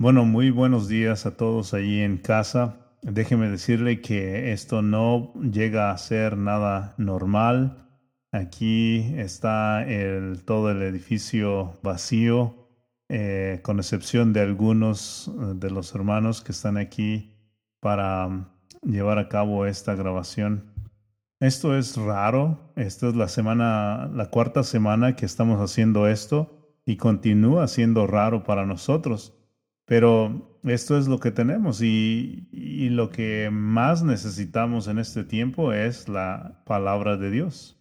Bueno, muy buenos días a todos allí en casa. Déjeme decirle que esto no llega a ser nada normal. Aquí está el, todo el edificio vacío, eh, con excepción de algunos eh, de los hermanos que están aquí para um, llevar a cabo esta grabación. Esto es raro. Esta es la semana, la cuarta semana que estamos haciendo esto y continúa siendo raro para nosotros. Pero esto es lo que tenemos y, lo que más necesitamos en este tiempo es la palabra de Dios.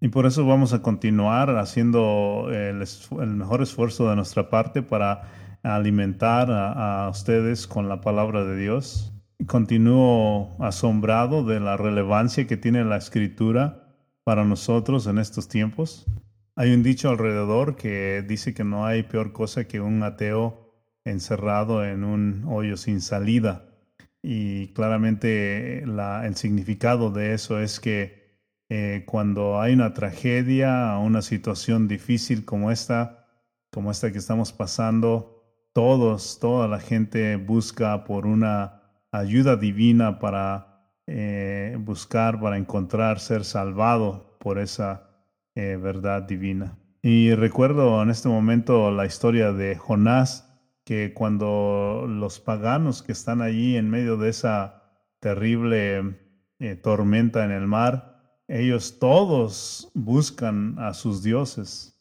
Y por eso vamos a continuar haciendo el, mejor esfuerzo de nuestra parte para alimentar a, ustedes con la palabra de Dios. Continúo asombrado de la relevancia que tiene la escritura para nosotros en estos tiempos. Hay un dicho alrededor que dice que no hay peor cosa que un ateo encerrado en un hoyo sin salida. Y claramente el significado de eso es que eh, cuando hay una tragedia, una situación difícil como esta, como esta que estamos pasando, todos, toda la gente busca por una ayuda divina para eh, buscar, para encontrar, ser salvado por esa eh, verdad divina. Y recuerdo en este momento la historia de Jonás, que cuando los paganos que están allí en medio de esa terrible eh, tormenta en el mar, ellos todos buscan a sus dioses.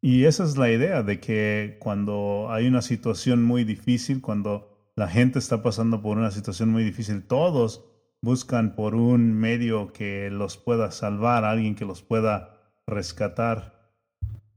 Y esa es la idea de que cuando hay una situación muy difícil, cuando la gente está pasando por una situación muy difícil, todos buscan por un medio que los pueda salvar, alguien que los pueda rescatar.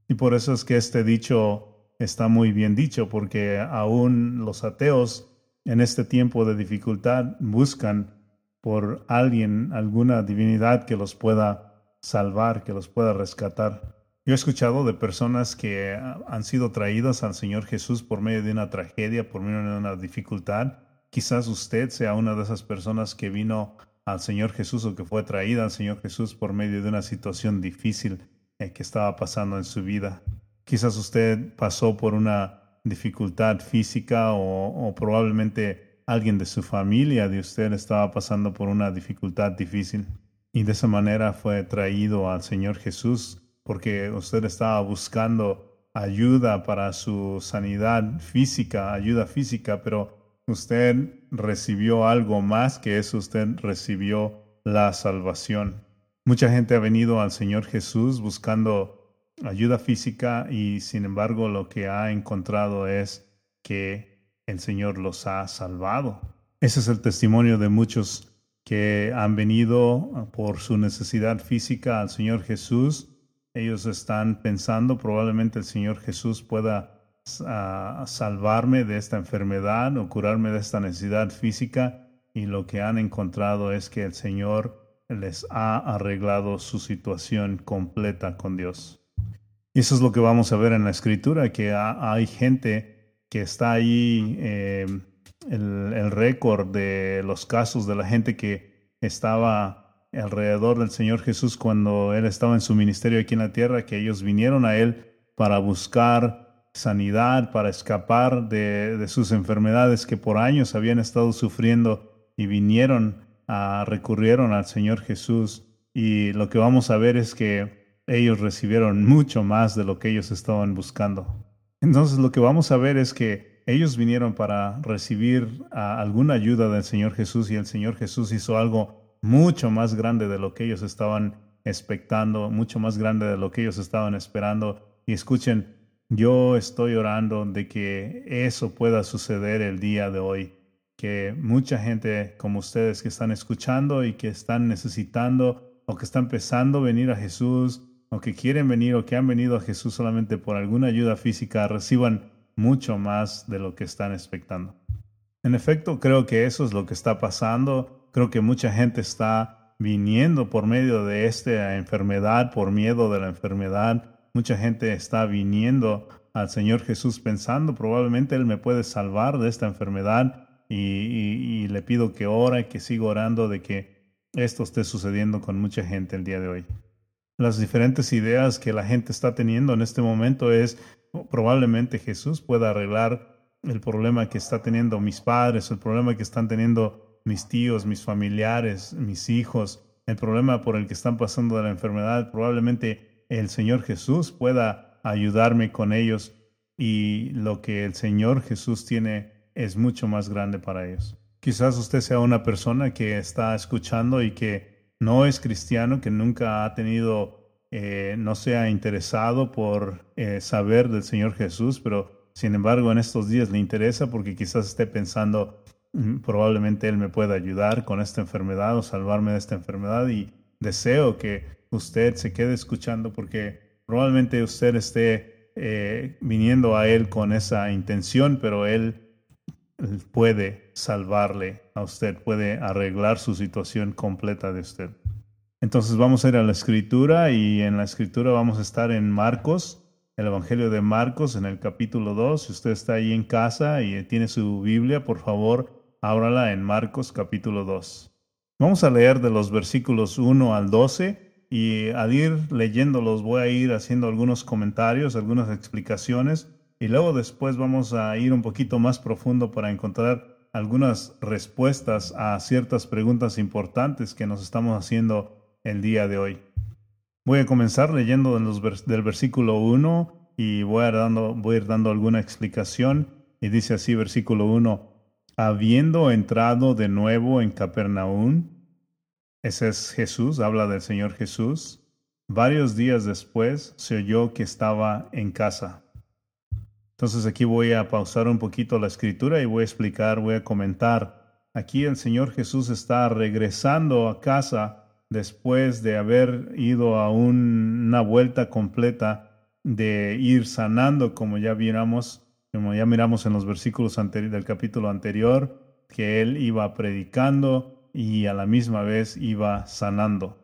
Y por eso es que este dicho está muy bien dicho, porque aún los ateos en este tiempo de dificultad buscan por alguien, alguna divinidad que los pueda salvar, que los pueda rescatar. Yo he escuchado de personas que han sido traídas al Señor Jesús por medio de una tragedia, por medio de una dificultad. Quizás usted sea una de esas personas que vino al Señor Jesús o que fue traída al Señor Jesús por medio de una situación difícil eh, que estaba pasando en su vida. Quizás usted pasó por una dificultad física o, probablemente alguien de su familia de usted estaba pasando por una dificultad difícil y de esa manera fue traído al Señor Jesús porque usted estaba buscando ayuda para su sanidad física, ayuda física, pero usted recibió algo más que eso, usted recibió la salvación. Mucha gente ha venido al Señor Jesús buscando ayuda física y sin embargo lo que ha encontrado es que el Señor los ha salvado. Ese es el testimonio de muchos que han venido por su necesidad física al Señor Jesús. Ellos están pensando probablemente el Señor Jesús pueda ah, salvarme de esta enfermedad o curarme de esta necesidad física y lo que han encontrado es que el Señor les ha arreglado su situación completa con Dios. Y eso es lo que vamos a ver en la escritura, que hay gente que está ahí, eh, el, récord de los casos de la gente que estaba alrededor del Señor Jesús cuando Él estaba en su ministerio aquí en la tierra, que ellos vinieron a Él para buscar sanidad, para escapar de, de sus enfermedades que por años habían estado sufriendo y vinieron a, recurrieron al Señor Jesús. Y lo que vamos a ver es que ellos recibieron mucho más de lo que ellos estaban buscando. Entonces lo que vamos a ver es que ellos vinieron para recibir alguna ayuda del Señor Jesús y el Señor Jesús hizo algo mucho más grande de lo que ellos estaban expectando, mucho más grande de lo que ellos estaban esperando. Y escuchen, yo estoy orando de que eso pueda suceder el día de hoy, que mucha gente como ustedes que están escuchando y que están necesitando o que están empezando a venir a Jesús o que quieren venir o que han venido a Jesús solamente por alguna ayuda física reciban mucho más de lo que están expectando. En efecto, creo que eso es lo que está pasando. Creo que mucha gente está viniendo por medio de esta enfermedad, por miedo de la enfermedad. Mucha gente está viniendo al Señor Jesús pensando probablemente Él me puede salvar de esta enfermedad y, le pido que ore, que siga orando de que esto esté sucediendo con mucha gente el día de hoy las diferentes ideas que la gente está teniendo en este momento es probablemente Jesús pueda arreglar el problema que está teniendo mis padres, el problema que están teniendo mis tíos, mis familiares, mis hijos, el problema por el que están pasando de la enfermedad, probablemente el Señor Jesús pueda ayudarme con ellos y lo que el Señor Jesús tiene es mucho más grande para ellos. Quizás usted sea una persona que está escuchando y que no es cristiano, que nunca ha tenido, eh, no sea interesado por eh, saber del Señor Jesús, pero sin embargo en estos días le interesa porque quizás esté pensando, mm, probablemente Él me pueda ayudar con esta enfermedad o salvarme de esta enfermedad y deseo que usted se quede escuchando porque probablemente usted esté eh, viniendo a Él con esa intención, pero Él puede salvarle a usted, puede arreglar su situación completa de usted. Entonces vamos a ir a la escritura y en la escritura vamos a estar en Marcos, el Evangelio de Marcos en el capítulo 2. Si usted está ahí en casa y tiene su Biblia, por favor, ábrala en Marcos capítulo 2. Vamos a leer de los versículos 1 al 12 y al ir leyéndolos voy a ir haciendo algunos comentarios, algunas explicaciones y luego después vamos a ir un poquito más profundo para encontrar algunas respuestas a ciertas preguntas importantes que nos estamos haciendo el día de hoy. Voy a comenzar leyendo del versículo 1 y voy a, ir dando alguna explicación. Y dice así versículo 1, habiendo entrado de nuevo en Capernaum, ese es Jesús, habla del Señor Jesús, varios días después se oyó que estaba en casa. Entonces aquí voy a pausar un poquito la escritura y voy a explicar, voy a comentar. Aquí el Señor Jesús está regresando a casa después de haber ido a una vuelta completa de ir sanando, como ya miramos, como ya miramos en los versículos del capítulo anterior, que él iba predicando y a la misma vez iba sanando.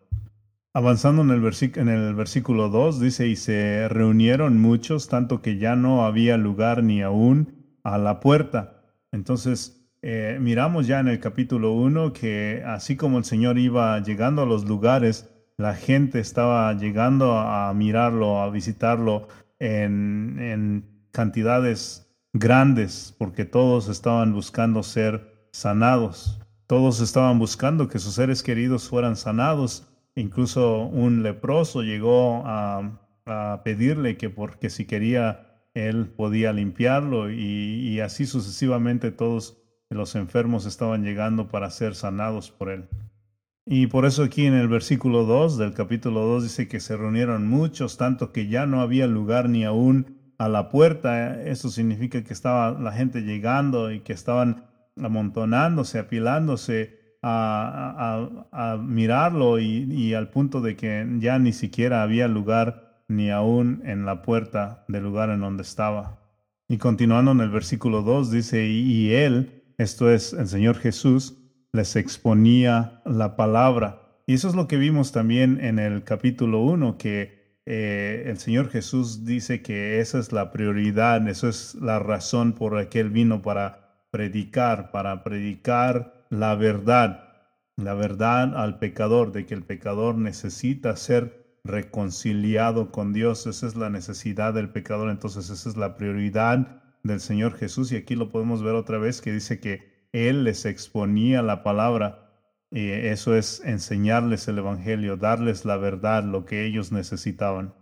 Avanzando en el, en el versículo 2, dice, y se reunieron muchos, tanto que ya no había lugar ni aún a la puerta. Entonces, eh, miramos ya en el capítulo 1 que así como el Señor iba llegando a los lugares, la gente estaba llegando a mirarlo, a visitarlo en, en cantidades grandes, porque todos estaban buscando ser sanados. Todos estaban buscando que sus seres queridos fueran sanados Incluso un leproso llegó a, pedirle que porque si quería él podía limpiarlo y, así sucesivamente todos los enfermos estaban llegando para ser sanados por él. Y por eso aquí en el versículo 2 del capítulo 2 dice que se reunieron muchos, tanto que ya no había lugar ni aún a la puerta. Eso significa que estaba la gente llegando y que estaban amontonándose, apilándose a, mirarlo y, al punto de que ya ni siquiera había lugar ni aún en la puerta del lugar en donde estaba. Y continuando en el versículo 2 dice, y él, esto es el Señor Jesús, les exponía la palabra. Y eso es lo que vimos también en el capítulo 1, que eh, el Señor Jesús dice que esa es la prioridad, eso es la razón por la que Él vino para predicar, para predicar la verdad, la verdad al pecador, de que el pecador necesita ser reconciliado con Dios. Esa es la necesidad del pecador, entonces esa es la prioridad del Señor Jesús. Y aquí lo podemos ver otra vez que dice que Él les exponía la palabra. Y eso es enseñarles el Evangelio, darles la verdad, lo que ellos necesitaban.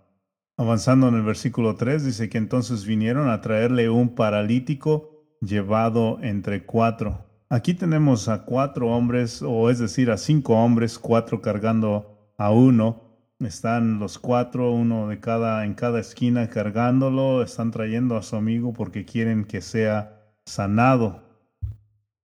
Avanzando en el versículo 3, dice que entonces vinieron a traerle un paralítico llevado entre cuatro. Aquí tenemos a cuatro hombres, o es decir, a cinco hombres, cuatro cargando a uno. Están los cuatro, uno de cada en cada esquina cargándolo, están trayendo a su amigo porque quieren que sea sanado.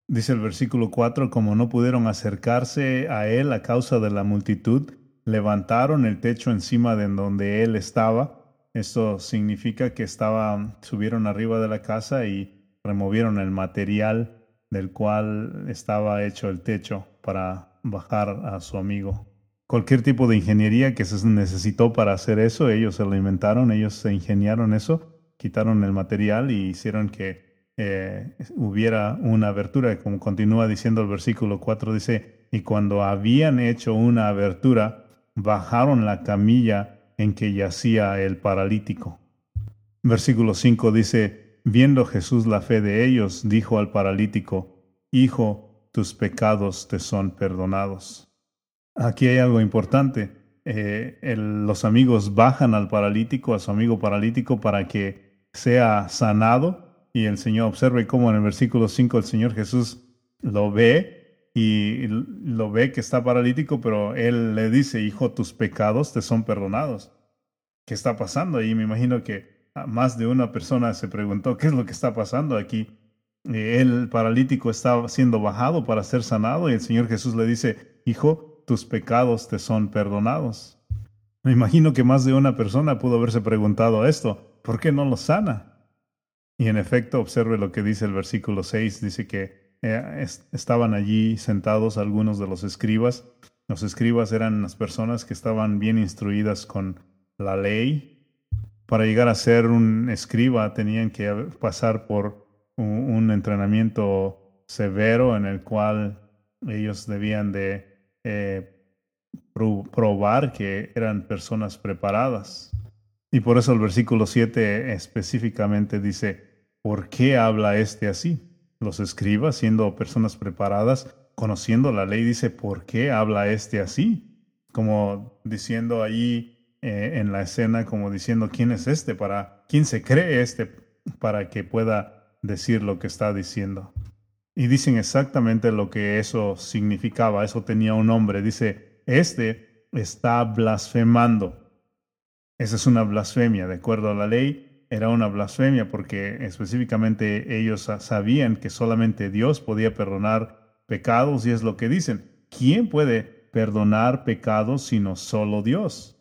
Dice el versículo 4, como no pudieron acercarse a él a causa de la multitud, levantaron el techo encima de donde él estaba. Esto significa que estaba, subieron arriba de la casa y removieron el material del cual estaba hecho el techo para bajar a su amigo. Cualquier tipo de ingeniería que se necesitó para hacer eso, ellos se lo inventaron, ellos se ingeniaron eso, quitaron el material y hicieron que eh, hubiera una abertura, como continúa diciendo el versículo 4, dice, y cuando habían hecho una abertura, bajaron la camilla en que yacía el paralítico. Versículo 5 dice, viendo Jesús la fe de ellos, dijo al paralítico, Hijo, tus pecados te son perdonados. Aquí hay algo importante. Eh, los amigos bajan al paralítico, a su amigo paralítico, para que sea sanado. Y el Señor observe cómo en el versículo 5 el Señor Jesús lo ve y lo ve que está paralítico, pero Él le dice, hijo, tus pecados te son perdonados. ¿Qué está pasando? Y me imagino que más de una persona se preguntó, ¿qué es lo que está pasando aquí? Eh, el paralítico está siendo bajado para ser sanado y el Señor Jesús le dice, hijo, tus pecados te son perdonados. Me imagino que más de una persona pudo haberse preguntado esto, ¿por qué no lo sana? Y en efecto, observe lo que dice el versículo 6, dice que eh, estaban allí sentados algunos de los escribas. Los escribas eran las personas que estaban bien instruidas con la ley. Para llegar a ser un escriba tenían que pasar por un entrenamiento severo en el cual ellos debían de eh, probar que eran personas preparadas. Y por eso el versículo 7 específicamente dice, ¿por qué habla este así? Los escribas, siendo personas preparadas, conociendo la ley, dice, ¿por qué habla este así? Como diciendo ahí eh, en la escena, como diciendo, ¿quién es este? Para, ¿Quién se cree este para que pueda decir lo que está diciendo? Y dicen exactamente lo que eso significaba, eso tenía un nombre. Dice, este está blasfemando. Esa es una blasfemia, de acuerdo a la ley, era una blasfemia porque específicamente ellos sabían que solamente Dios podía perdonar pecados y es lo que dicen. ¿Quién puede perdonar pecados sino solo Dios?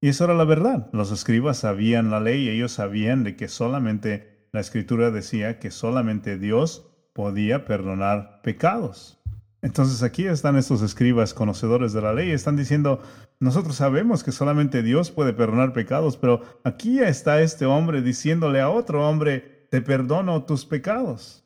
Y eso era la verdad. Los escribas sabían la ley, ellos sabían de que solamente la escritura decía que solamente Dios podía perdonar pecados. Entonces aquí están estos escribas conocedores de la ley, están diciendo, nosotros sabemos que solamente Dios puede perdonar pecados, pero aquí está este hombre diciéndole a otro hombre, te perdono tus pecados.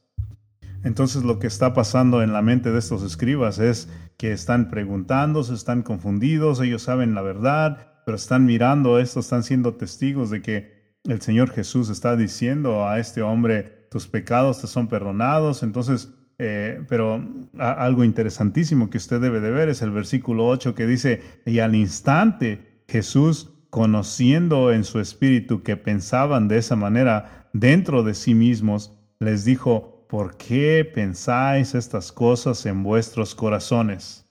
Entonces lo que está pasando en la mente de estos escribas es que están preguntando, se están confundidos, ellos saben la verdad, pero están mirando esto, están siendo testigos de que el Señor Jesús está diciendo a este hombre, tus pecados te son perdonados. Entonces, eh, pero algo interesantísimo que usted debe de ver es el versículo 8 que dice, y al instante Jesús, conociendo en su espíritu que pensaban de esa manera dentro de sí mismos, les dijo, ¿por qué pensáis estas cosas en vuestros corazones?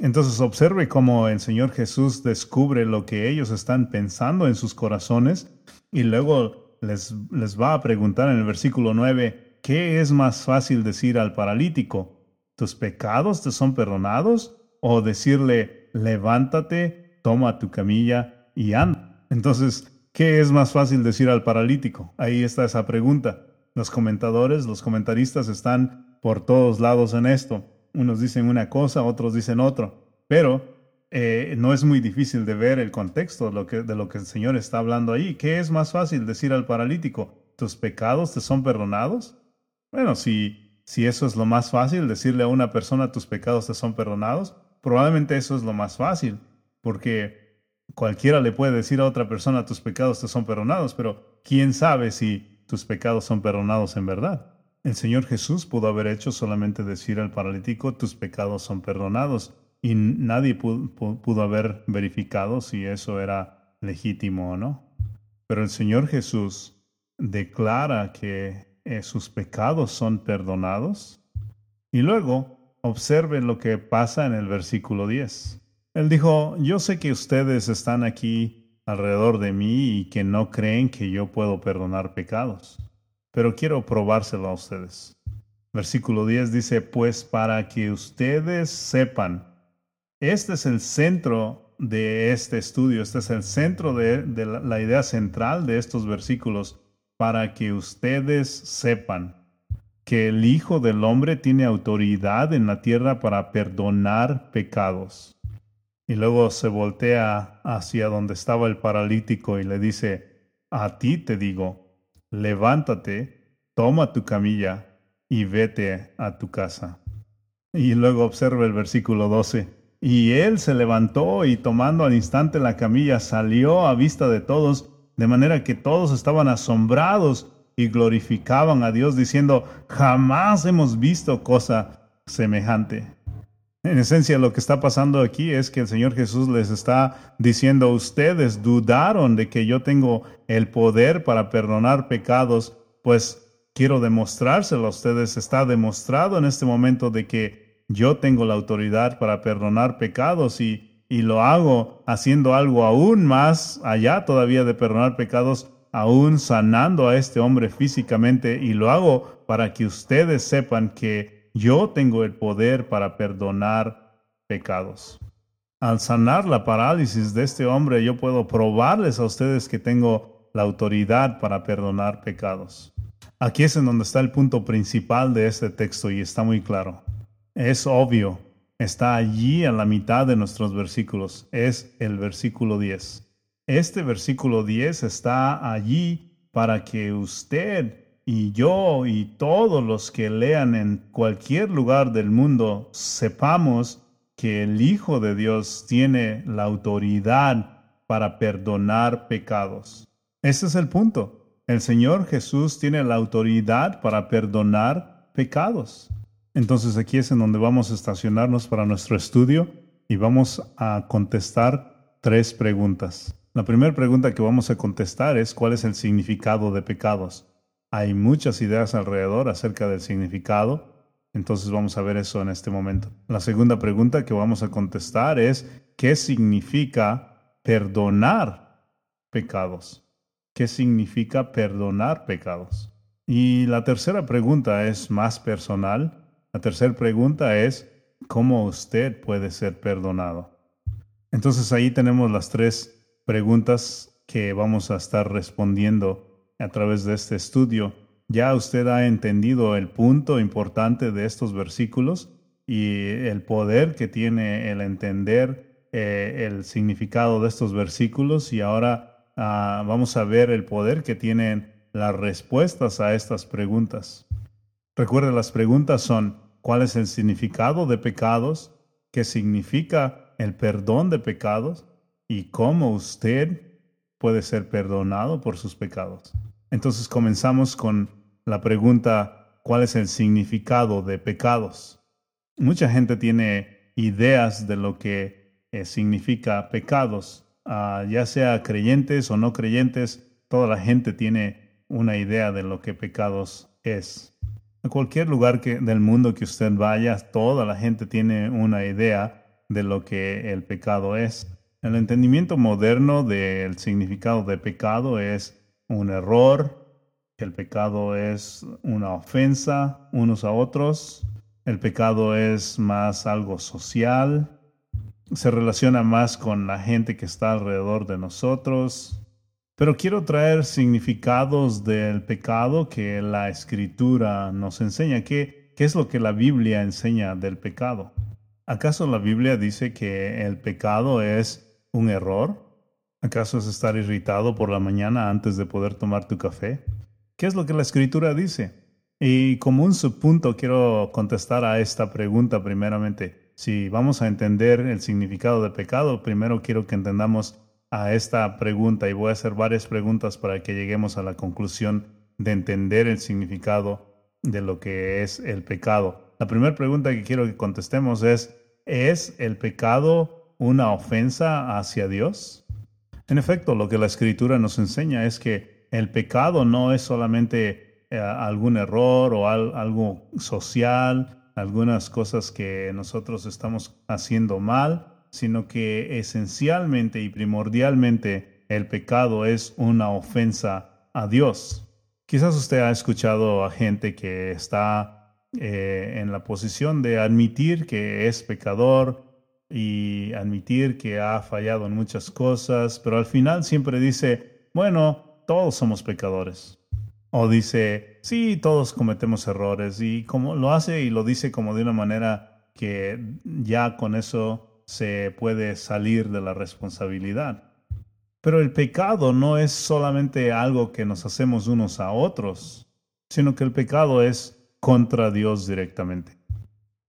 Entonces observe cómo el Señor Jesús descubre lo que ellos están pensando en sus corazones y luego les, va a preguntar en el versículo 9, ¿qué es más fácil decir al paralítico? ¿Tus pecados te son perdonados? ¿O decirle, levántate, toma tu camilla y anda? Entonces, ¿qué es más fácil decir al paralítico? Ahí está esa pregunta. Los comentadores, los comentaristas están por todos lados en esto. Unos dicen una cosa, otros dicen otro. Pero eh, no es muy difícil de ver el contexto de lo, que, de lo que el Señor está hablando ahí. ¿Qué es más fácil decir al paralítico? ¿Tus pecados te son perdonados? Bueno, si, si eso es lo más fácil, decirle a una persona tus pecados te son perdonados, probablemente eso es lo más fácil, porque cualquiera le puede decir a otra persona tus pecados te son perdonados, pero ¿quién sabe si tus pecados son perdonados en verdad? El Señor Jesús pudo haber hecho solamente decir al paralítico tus pecados son perdonados y nadie pudo, haber verificado si eso era legítimo o no. Pero el Señor Jesús declara que eh, sus pecados son perdonados y luego observen lo que pasa en el versículo 10. Él dijo, yo sé que ustedes están aquí alrededor de mí y que no creen que yo puedo perdonar pecados, pero quiero probárselo a ustedes. Versículo 10 dice, pues para que ustedes sepan este es el centro de este estudio, este es el centro de, la, idea central de estos versículos, para que ustedes sepan que el Hijo del Hombre tiene autoridad en la tierra para perdonar pecados. Y luego se voltea hacia donde estaba el paralítico y le dice, a ti te digo, levántate, toma tu camilla y vete a tu casa. Y luego observa el versículo 12. Y él se levantó y tomando al instante la camilla salió a vista de todos de manera que todos estaban asombrados y glorificaban a Dios diciendo, jamás hemos visto cosa semejante. En esencia lo que está pasando aquí es que el Señor Jesús les está diciendo, ustedes dudaron de que yo tengo el poder para perdonar pecados, pues quiero demostrárselo a ustedes. Está demostrado en este momento de que yo tengo la autoridad para perdonar pecados y y lo hago haciendo algo aún más allá todavía de perdonar pecados, aún sanando a este hombre físicamente y lo hago para que ustedes sepan que yo tengo el poder para perdonar pecados. Al sanar la parálisis de este hombre, yo puedo probarles a ustedes que tengo la autoridad para perdonar pecados. Aquí es en donde está el punto principal de este texto y está muy claro. Es obvio está allí a la mitad de nuestros versículos. Es el versículo 10. Este versículo 10 está allí para que usted y yo y todos los que lean en cualquier lugar del mundo sepamos que el Hijo de Dios tiene la autoridad para perdonar pecados. Ese es el punto. El Señor Jesús tiene la autoridad para perdonar pecados. Entonces aquí es en donde vamos a estacionarnos para nuestro estudio y vamos a contestar tres preguntas. La primera pregunta que vamos a contestar es cuál es el significado de pecados. Hay muchas ideas alrededor acerca del significado, entonces vamos a ver eso en este momento. La segunda pregunta que vamos a contestar es ¿qué significa perdonar pecados? ¿Qué significa perdonar pecados? Y la tercera pregunta es más personal la tercera pregunta es, ¿cómo usted puede ser perdonado? Entonces ahí tenemos las tres preguntas que vamos a estar respondiendo a través de este estudio. Ya usted ha entendido el punto importante de estos versículos y el poder que tiene el entender eh, el significado de estos versículos y ahora ah, vamos a ver el poder que tienen las respuestas a estas preguntas. Recuerde, las preguntas son, ¿cuál es el significado de pecados? ¿Qué significa el perdón de pecados? ¿Y cómo usted puede ser perdonado por sus pecados? Entonces comenzamos con la pregunta, ¿cuál es el significado de pecados? Mucha gente tiene ideas de lo que eh, significa pecados, ah, ya sea creyentes o no creyentes, toda la gente tiene una idea de lo que pecados es. A cualquier lugar del mundo que usted vaya, toda la gente tiene una idea de lo que el pecado es. El entendimiento moderno del significado de pecado es un error, el pecado es una ofensa unos a otros, el pecado es más algo social, se relaciona más con la gente que está alrededor de nosotros, pero quiero traer significados del pecado que la escritura nos enseña. ¿Qué, ¿Qué es lo que la Biblia enseña del pecado? ¿Acaso la Biblia dice que el pecado es un error? ¿Acaso es estar irritado por la mañana antes de poder tomar tu café? ¿Qué es lo que la escritura dice? Y como un subpunto quiero contestar a esta pregunta primeramente. Si vamos a entender el significado de pecado, primero quiero que entendamos a esta pregunta y voy a hacer varias preguntas para que lleguemos a la conclusión de entender el significado de lo que es el pecado. La primera pregunta que quiero que contestemos es, ¿es el pecado una ofensa hacia Dios? En efecto, lo que la escritura nos enseña es que el pecado no es solamente eh, algún error o algo social, algunas cosas que nosotros estamos haciendo mal, sino que esencialmente y primordialmente el pecado es una ofensa a Dios. Quizás usted ha escuchado a gente que está eh, en la posición de admitir que es pecador y admitir que ha fallado en muchas cosas, pero al final siempre dice, bueno, todos somos pecadores. O dice, sí, todos cometemos errores y como lo hace y lo dice como de una manera que ya con eso se puede salir de la responsabilidad. Pero el pecado no es solamente algo que nos hacemos unos a otros, sino que el pecado es contra Dios directamente.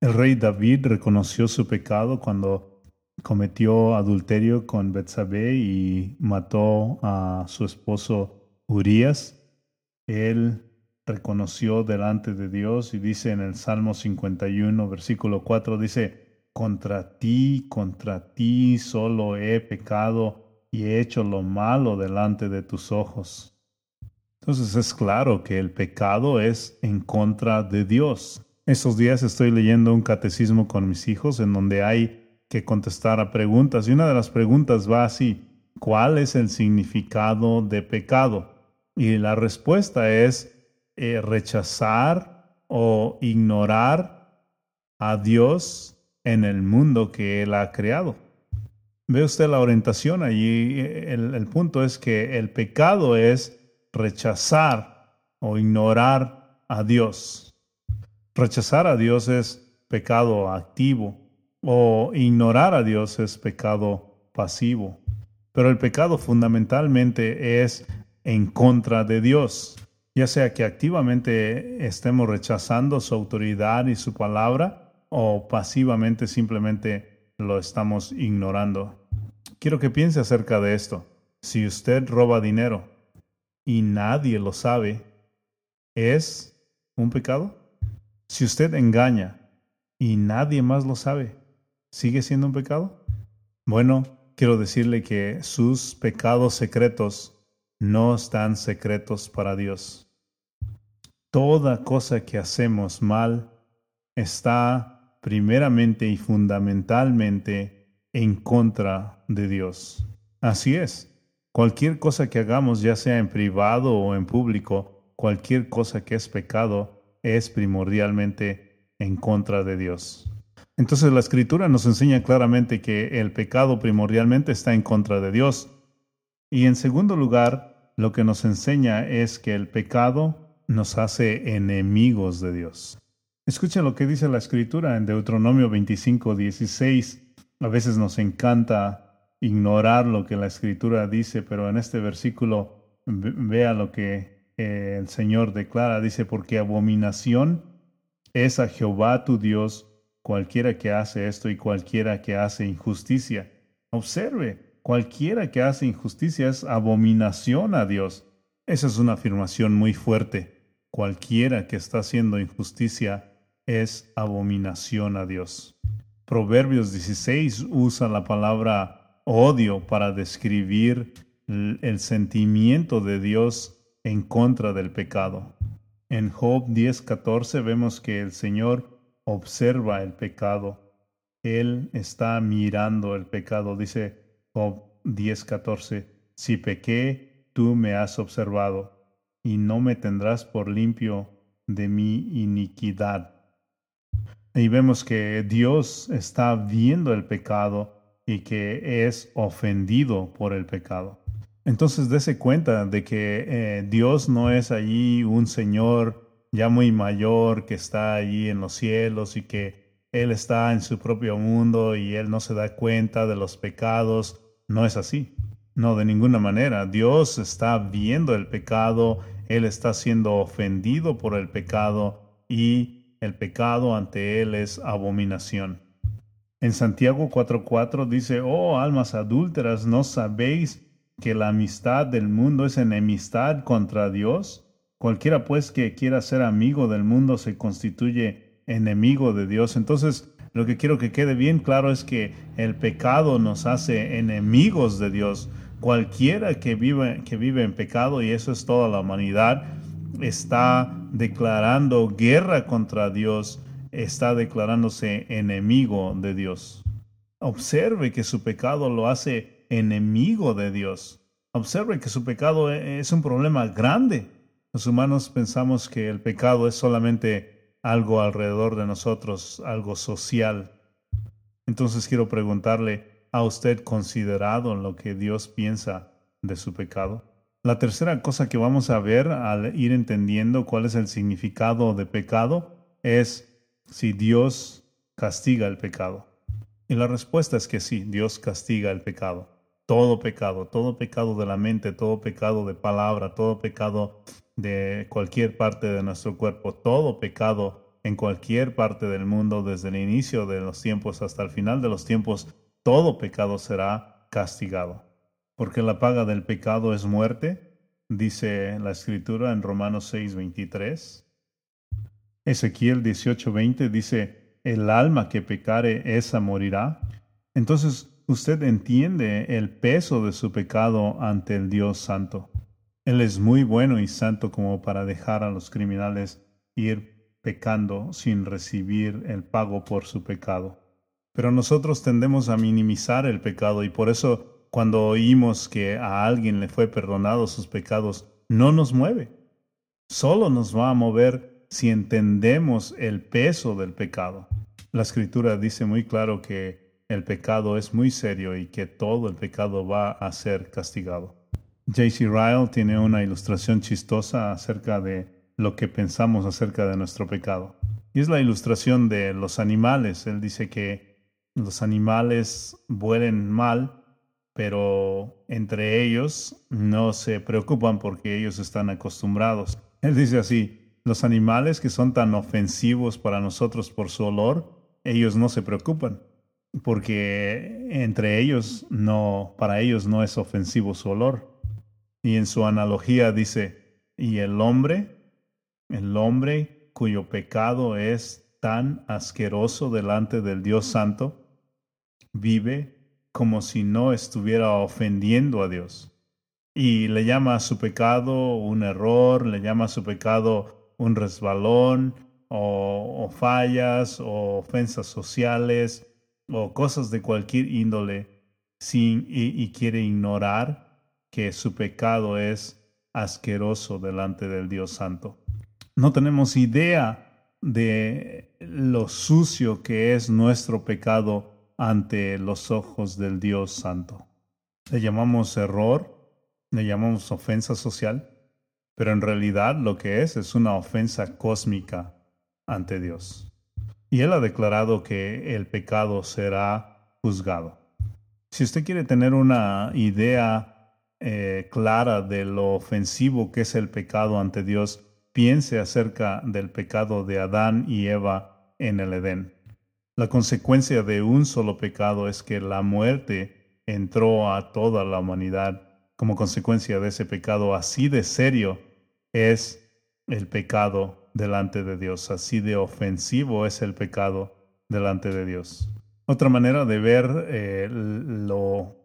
El rey David reconoció su pecado cuando cometió adulterio con Betsabé y mató a su esposo Urias, él reconoció delante de Dios y dice en el Salmo 51, versículo 4, dice, contra ti, contra ti solo he pecado y he hecho lo malo delante de tus ojos. Entonces es claro que el pecado es en contra de Dios. Estos días estoy leyendo un catecismo con mis hijos en donde hay que contestar a preguntas y una de las preguntas va así, ¿cuál es el significado de pecado? Y la respuesta es eh, rechazar o ignorar a Dios en el mundo que Él ha creado. Ve usted la orientación allí. El, el punto es que el pecado es rechazar o ignorar a Dios. Rechazar a Dios es pecado activo o ignorar a Dios es pecado pasivo. Pero el pecado fundamentalmente es en contra de Dios, ya sea que activamente estemos rechazando su autoridad y su palabra o pasivamente simplemente lo estamos ignorando. Quiero que piense acerca de esto. Si usted roba dinero y nadie lo sabe, ¿es un pecado? Si usted engaña y nadie más lo sabe, ¿sigue siendo un pecado? Bueno, quiero decirle que sus pecados secretos no están secretos para Dios. Toda cosa que hacemos mal está primeramente y fundamentalmente en contra de Dios. Así es. Cualquier cosa que hagamos, ya sea en privado o en público, cualquier cosa que es pecado, es primordialmente en contra de Dios. Entonces la escritura nos enseña claramente que el pecado primordialmente está en contra de Dios. Y en segundo lugar, lo que nos enseña es que el pecado nos hace enemigos de Dios. Escuchen lo que dice la escritura en Deuteronomio 25, 16. A veces nos encanta ignorar lo que la escritura dice, pero en este versículo vea lo que eh, el Señor declara. Dice, porque abominación es a Jehová tu Dios cualquiera que hace esto y cualquiera que hace injusticia. Observe, Cualquiera que hace injusticia es abominación a Dios. Esa es una afirmación muy fuerte. Cualquiera que está haciendo injusticia es abominación a Dios. Proverbios 16 usa la palabra odio para describir el sentimiento de Dios en contra del pecado. En Job 10:14 vemos que el Señor observa el pecado. Él está mirando el pecado. Dice, Job 10:14, si pequé, tú me has observado, y no me tendrás por limpio de mi iniquidad. Y vemos que Dios está viendo el pecado y que es ofendido por el pecado. Entonces dése cuenta de que eh, Dios no es allí un Señor ya muy mayor que está allí en los cielos y que él está en su propio mundo y él no se da cuenta de los pecados. No es así. No, de ninguna manera. Dios está viendo el pecado, Él está siendo ofendido por el pecado y el pecado ante Él es abominación. En Santiago 4:4 dice, oh almas adúlteras, ¿no sabéis que la amistad del mundo es enemistad contra Dios? Cualquiera pues que quiera ser amigo del mundo se constituye enemigo de Dios. Entonces, lo que quiero que quede bien claro es que el pecado nos hace enemigos de Dios. Cualquiera que vive, que vive en pecado, y eso es toda la humanidad, está declarando guerra contra Dios, está declarándose enemigo de Dios. Observe que su pecado lo hace enemigo de Dios. Observe que su pecado e, es un problema grande. Los humanos pensamos que el pecado es solamente algo alrededor de nosotros, algo social. Entonces quiero preguntarle, ¿ha usted considerado lo que Dios piensa de su pecado? La tercera cosa que vamos a ver al ir entendiendo cuál es el significado de pecado es si Dios castiga el pecado. Y la respuesta es que sí, Dios castiga el pecado. Todo pecado, todo pecado de la mente, todo pecado de palabra, todo pecado de cualquier parte de nuestro cuerpo, todo pecado en cualquier parte del mundo, desde el inicio de los tiempos hasta el final de los tiempos, todo pecado será castigado. Porque la paga del pecado es muerte, dice la escritura en Romanos 6, 23. Ezequiel 18, 20 dice, el alma que pecare, esa morirá. Entonces usted entiende el peso de su pecado ante el Dios Santo. Él es muy bueno y santo como para dejar a los criminales ir pecando sin recibir el pago por su pecado. Pero nosotros tendemos a minimizar el pecado y por eso cuando oímos que a alguien le fue perdonado sus pecados, no nos mueve. Solo nos va a mover si entendemos el peso del pecado. La escritura dice muy claro que el pecado es muy serio y que todo el pecado va a ser castigado. J.C. Ryle tiene una ilustración chistosa acerca de lo que pensamos acerca de nuestro pecado. Y es la ilustración de los animales. Él dice que los animales vuelen mal, pero entre ellos no se preocupan porque ellos están acostumbrados. Él dice así, los animales que son tan ofensivos para nosotros por su olor, ellos no se preocupan porque entre ellos no, para ellos no es ofensivo su olor. Y en su analogía dice, y el hombre, el hombre cuyo pecado es tan asqueroso delante del Dios Santo, vive como si no estuviera ofendiendo a Dios. Y le llama a su pecado un error, le llama a su pecado un resbalón, o, fallas, o ofensas sociales, o cosas de cualquier índole, sin, y quiere ignorar que su pecado es asqueroso delante del Dios Santo. No tenemos idea de lo sucio que es nuestro pecado ante los ojos del Dios Santo. Le llamamos error, le llamamos ofensa social, pero en realidad lo que es es una ofensa cósmica ante Dios. Y Él ha declarado que el pecado será juzgado. Si usted quiere tener una idea eh, clara de lo ofensivo que es el pecado ante Dios, piense acerca del pecado de Adán y Eva en el Edén. La consecuencia de un solo pecado es que la muerte entró a toda la humanidad como consecuencia de ese pecado. Así de serio es el pecado delante de Dios, así de ofensivo es el pecado delante de Dios. Otra manera de ver eh, lo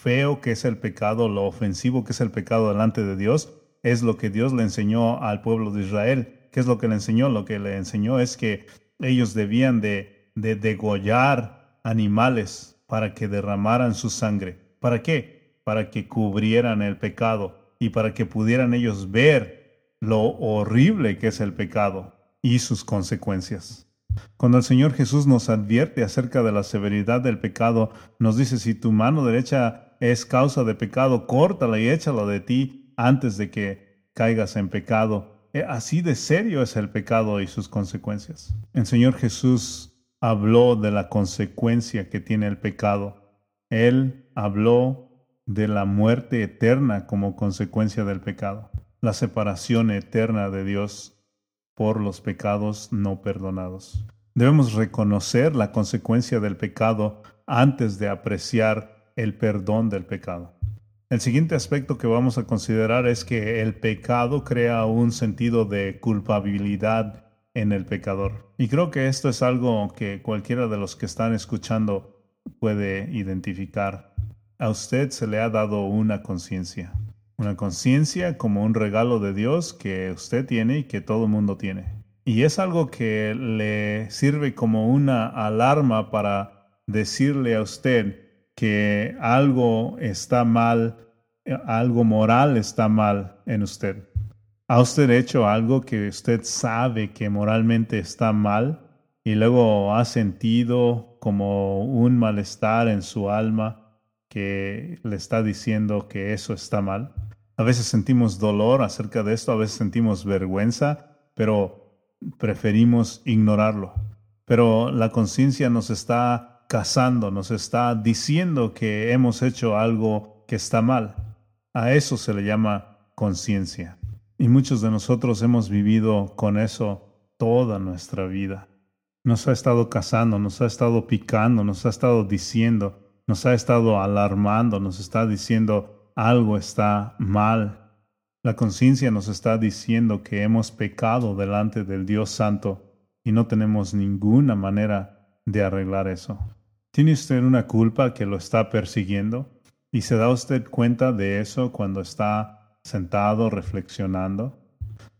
feo que es el pecado, lo ofensivo que es el pecado delante de Dios, es lo que Dios le enseñó al pueblo de Israel. ¿Qué es lo que le enseñó? Lo que le enseñó es que ellos debían de, de degollar animales para que derramaran su sangre. ¿Para qué? Para que cubrieran el pecado y para que pudieran ellos ver lo horrible que es el pecado y sus consecuencias. Cuando el Señor Jesús nos advierte acerca de la severidad del pecado, nos dice, si tu mano derecha es causa de pecado, córtala y échala de ti antes de que caigas en pecado. Eh, así de serio es el pecado y sus consecuencias. El Señor Jesús habló de la consecuencia que tiene el pecado. Él habló de la muerte eterna como consecuencia del pecado, la separación eterna de Dios por los pecados no perdonados. Debemos reconocer la consecuencia del pecado antes de apreciar el perdón del pecado. El siguiente aspecto que vamos a considerar es que el pecado crea un sentido de culpabilidad en el pecador. Y creo que esto es algo que cualquiera de los que están escuchando puede identificar. A usted se le ha dado una conciencia. Una conciencia como un regalo de Dios que usted tiene y que todo el mundo tiene. Y es algo que le sirve como una alarma para decirle a usted que algo está mal, algo moral está mal en usted. ¿Ha usted hecho algo que usted sabe que moralmente está mal y luego ha sentido como un malestar en su alma que le está diciendo que eso está mal? A veces sentimos dolor acerca de esto, a veces sentimos vergüenza, pero preferimos ignorarlo. Pero la conciencia nos está cazando, nos está diciendo que hemos hecho algo que está mal. A eso se le llama conciencia. Y muchos de nosotros hemos vivido con eso toda nuestra vida. Nos ha estado cazando, nos ha estado picando, nos ha estado diciendo nos ha estado alarmando, nos está diciendo algo está mal. La conciencia nos está diciendo que hemos pecado delante del Dios Santo y no tenemos ninguna manera de arreglar eso. ¿Tiene usted una culpa que lo está persiguiendo? ¿Y se da usted cuenta de eso cuando está sentado reflexionando?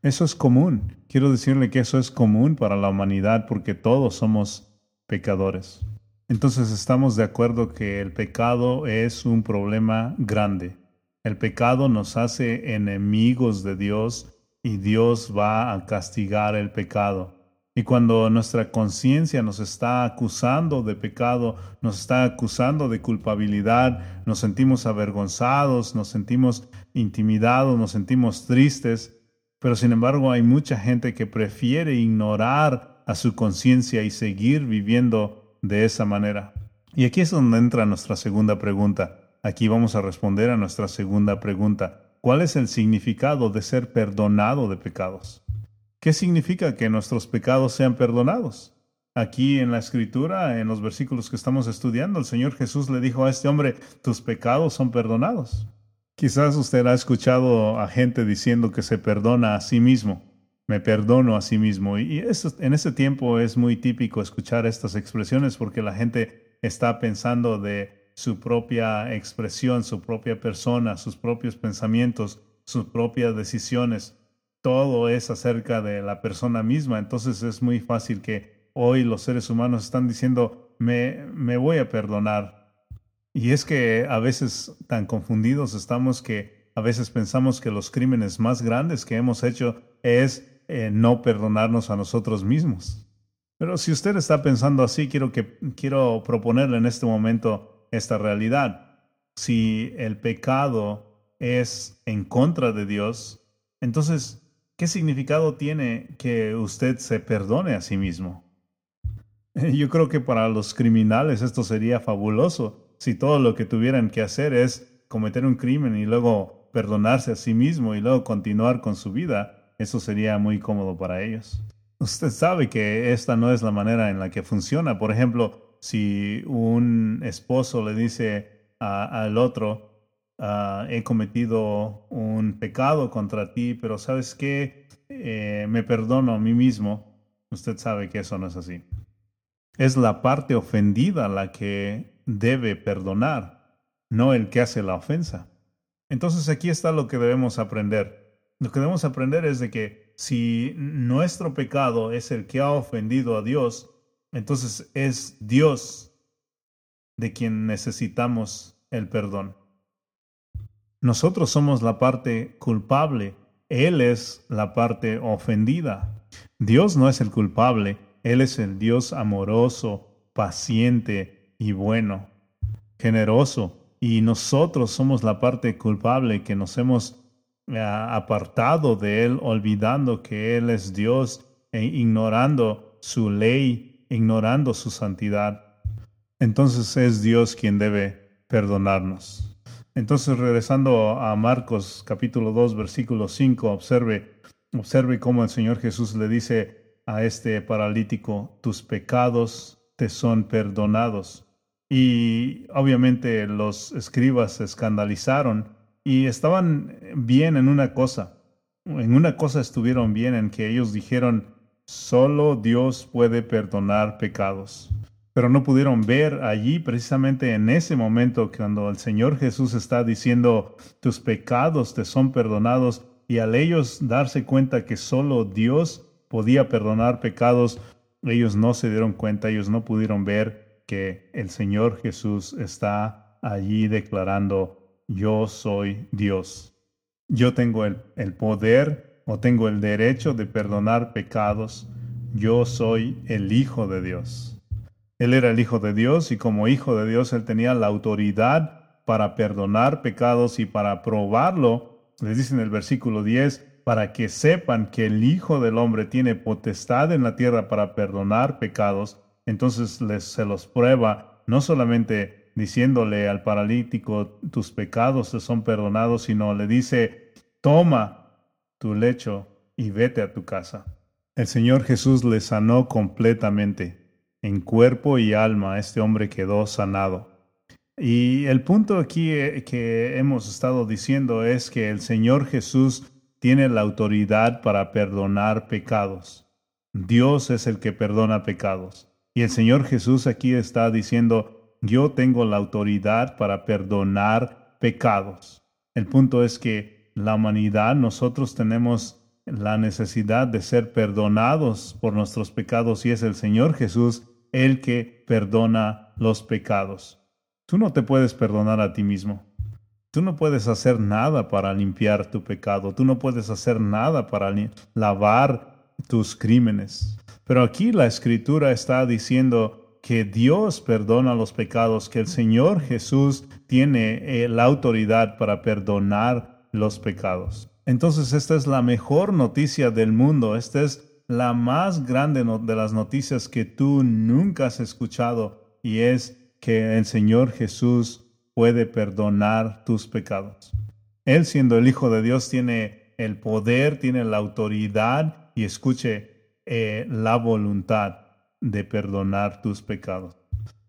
Eso es común. Quiero decirle que eso es común para la humanidad porque todos somos pecadores. Entonces estamos de acuerdo que el pecado es un problema grande. El pecado nos hace enemigos de Dios y Dios va a castigar el pecado. Y cuando nuestra conciencia nos está acusando de pecado, nos está acusando de culpabilidad, nos sentimos avergonzados, nos sentimos intimidados, nos sentimos tristes, pero sin embargo hay mucha gente que prefiere ignorar a su conciencia y seguir viviendo de esa manera. Y aquí es donde entra nuestra segunda pregunta. Aquí vamos a responder a nuestra segunda pregunta. ¿Cuál es el significado de ser perdonado de pecados? ¿Qué significa que nuestros pecados sean perdonados? Aquí en la escritura, en los versículos que estamos estudiando, el Señor Jesús le dijo a este hombre, tus pecados son perdonados. Quizás usted ha escuchado a gente diciendo que se perdona a sí mismo me perdono a sí mismo. Y en ese tiempo es muy típico escuchar estas expresiones porque la gente está pensando de su propia expresión, su propia persona, sus propios pensamientos, sus propias decisiones. Todo es acerca de la persona misma. Entonces es muy fácil que hoy los seres humanos están diciendo, me, me voy a perdonar. Y es que a veces tan confundidos estamos que a veces pensamos que los crímenes más grandes que hemos hecho es eh, no perdonarnos a nosotros mismos. Pero si usted está pensando así, quiero, que, quiero proponerle en este momento esta realidad. Si el pecado es en contra de Dios, entonces, ¿qué significado tiene que usted se perdone a sí mismo? Yo creo que para los criminales esto sería fabuloso si todo lo que tuvieran que hacer es cometer un crimen y luego perdonarse a sí mismo y luego continuar con su vida eso sería muy cómodo para ellos. Usted sabe que esta no es la manera en la que funciona. Por ejemplo, si un esposo le dice al otro, ah, he cometido un pecado contra ti, pero sabes qué, eh, me perdono a mí mismo, usted sabe que eso no es así. Es la parte ofendida la que debe perdonar, no el que hace la ofensa. Entonces aquí está lo que debemos aprender. Lo que debemos aprender es de que si nuestro pecado es el que ha ofendido a Dios, entonces es Dios de quien necesitamos el perdón. Nosotros somos la parte culpable, Él es la parte ofendida. Dios no es el culpable, Él es el Dios amoroso, paciente y bueno, generoso. Y nosotros somos la parte culpable que nos hemos apartado de Él, olvidando que Él es Dios e ignorando su ley, ignorando su santidad. Entonces es Dios quien debe perdonarnos. Entonces regresando a Marcos capítulo 2 versículo 5, observe, observe cómo el Señor Jesús le dice a este paralítico, tus pecados te son perdonados. Y obviamente los escribas se escandalizaron y estaban bien en una cosa. En una cosa estuvieron bien en que ellos dijeron, solo Dios puede perdonar pecados. Pero no pudieron ver allí precisamente en ese momento cuando el Señor Jesús está diciendo, tus pecados te son perdonados y al ellos darse cuenta que solo Dios podía perdonar pecados, ellos no se dieron cuenta, ellos no pudieron ver que el Señor Jesús está allí declarando yo soy Dios. Yo tengo el, poder o tengo el derecho de perdonar pecados. Yo soy el Hijo de Dios. Él era el Hijo de Dios y como Hijo de Dios él tenía la autoridad para perdonar pecados y para probarlo. Les dice en el versículo 10, para que sepan que el Hijo del Hombre tiene potestad en la tierra para perdonar pecados. Entonces les, se los prueba no solamente diciéndole al paralítico, tus pecados te son perdonados, sino le dice, toma tu lecho y vete a tu casa. El Señor Jesús le sanó completamente. En cuerpo y alma este hombre quedó sanado. Y el punto aquí eh, que hemos estado diciendo es que el Señor Jesús tiene la autoridad para perdonar pecados. Dios es el que perdona pecados. Y el Señor Jesús aquí está diciendo, yo tengo la autoridad para perdonar pecados. El punto es que la humanidad, nosotros tenemos la necesidad de ser perdonados por nuestros pecados y es el Señor Jesús el que perdona los pecados. Tú no te puedes perdonar a ti mismo. Tú no puedes hacer nada para limpiar tu pecado. Tú no puedes hacer nada para lavar tus crímenes. Pero aquí la escritura está diciendo que Dios perdona los pecados, que el Señor Jesús tiene eh, la autoridad para perdonar los pecados. Entonces esta es la mejor noticia del mundo. Esta es la más grande de las noticias que tú nunca has escuchado y es que el Señor Jesús puede perdonar tus pecados. Él siendo el Hijo de Dios tiene el poder, tiene la autoridad y escuche eh, la voluntad de perdonar tus pecados.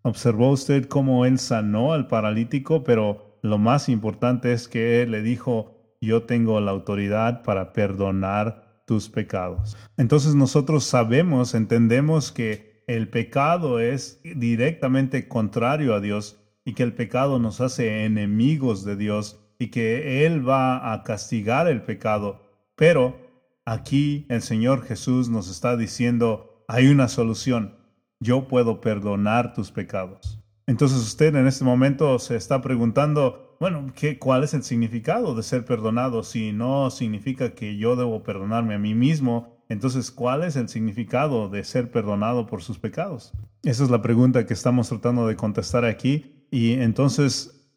Observó usted cómo Él sanó al paralítico, pero lo más importante es que Él le dijo, yo tengo la autoridad para perdonar tus pecados. Entonces nosotros sabemos, entendemos que el pecado es directamente contrario a Dios y que el pecado nos hace enemigos de Dios y que Él va a castigar el pecado. Pero aquí el Señor Jesús nos está diciendo, hay una solución, yo puedo perdonar tus pecados. Entonces usted en este momento se está preguntando, bueno, ¿qué, ¿cuál es el significado de ser perdonado? Si no significa que yo debo perdonarme a mí mismo, entonces, ¿cuál es el significado de ser perdonado por sus pecados? Esa es la pregunta que estamos tratando de contestar aquí. Y entonces,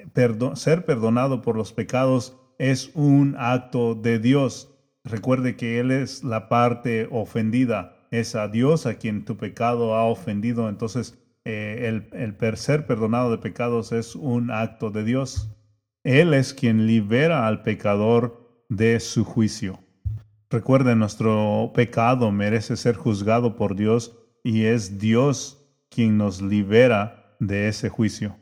ser perdonado por los pecados es un acto de Dios. Recuerde que Él es la parte ofendida. Es a Dios a quien tu pecado ha ofendido. Entonces, eh, el, el ser perdonado de pecados es un acto de Dios. Él es quien libera al pecador de su juicio. Recuerde, nuestro pecado merece ser juzgado por Dios y es Dios quien nos libera de ese juicio.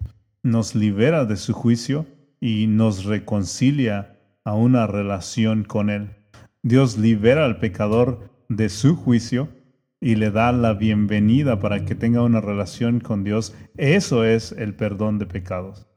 Nos libera de su juicio y nos reconcilia a una relación con Él. Dios libera al pecador de su juicio y le da la bienvenida para que tenga una relación con Dios. Eso es el perdón de pecados.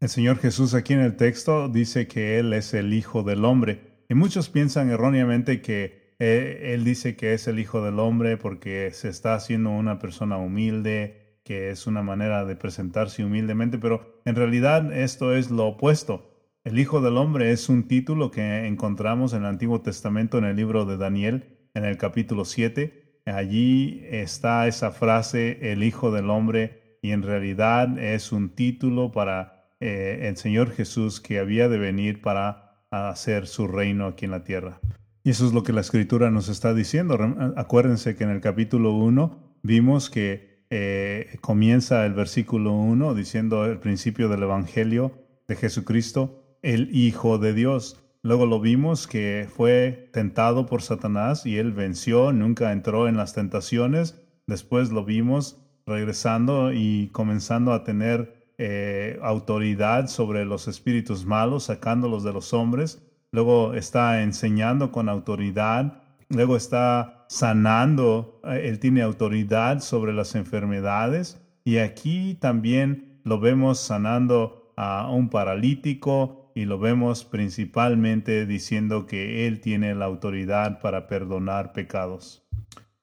El Señor Jesús aquí en el texto dice que Él es el Hijo del Hombre. Y muchos piensan erróneamente que eh, Él dice que es el Hijo del Hombre porque se está haciendo una persona humilde, que es una manera de presentarse humildemente, pero en realidad esto es lo opuesto. El Hijo del Hombre es un título que encontramos en el Antiguo Testamento en el libro de Daniel, en el capítulo 7. Allí está esa frase, el Hijo del Hombre, y en realidad es un título para eh, el Señor Jesús que había de venir para hacer su reino aquí en la tierra. Y eso es lo que la escritura nos está diciendo. Acuérdense que en el capítulo 1 vimos que eh, comienza el versículo 1 diciendo el principio del Evangelio de Jesucristo, el Hijo de Dios. Luego lo vimos que fue tentado por Satanás y él venció, nunca entró en las tentaciones. Después lo vimos regresando y comenzando a tener eh, autoridad sobre los espíritus malos, sacándolos de los hombres. Luego está enseñando con autoridad. Luego está sanando. Eh, él tiene autoridad sobre las enfermedades. Y aquí también lo vemos sanando a un paralítico y lo vemos principalmente diciendo que Él tiene la autoridad para perdonar pecados.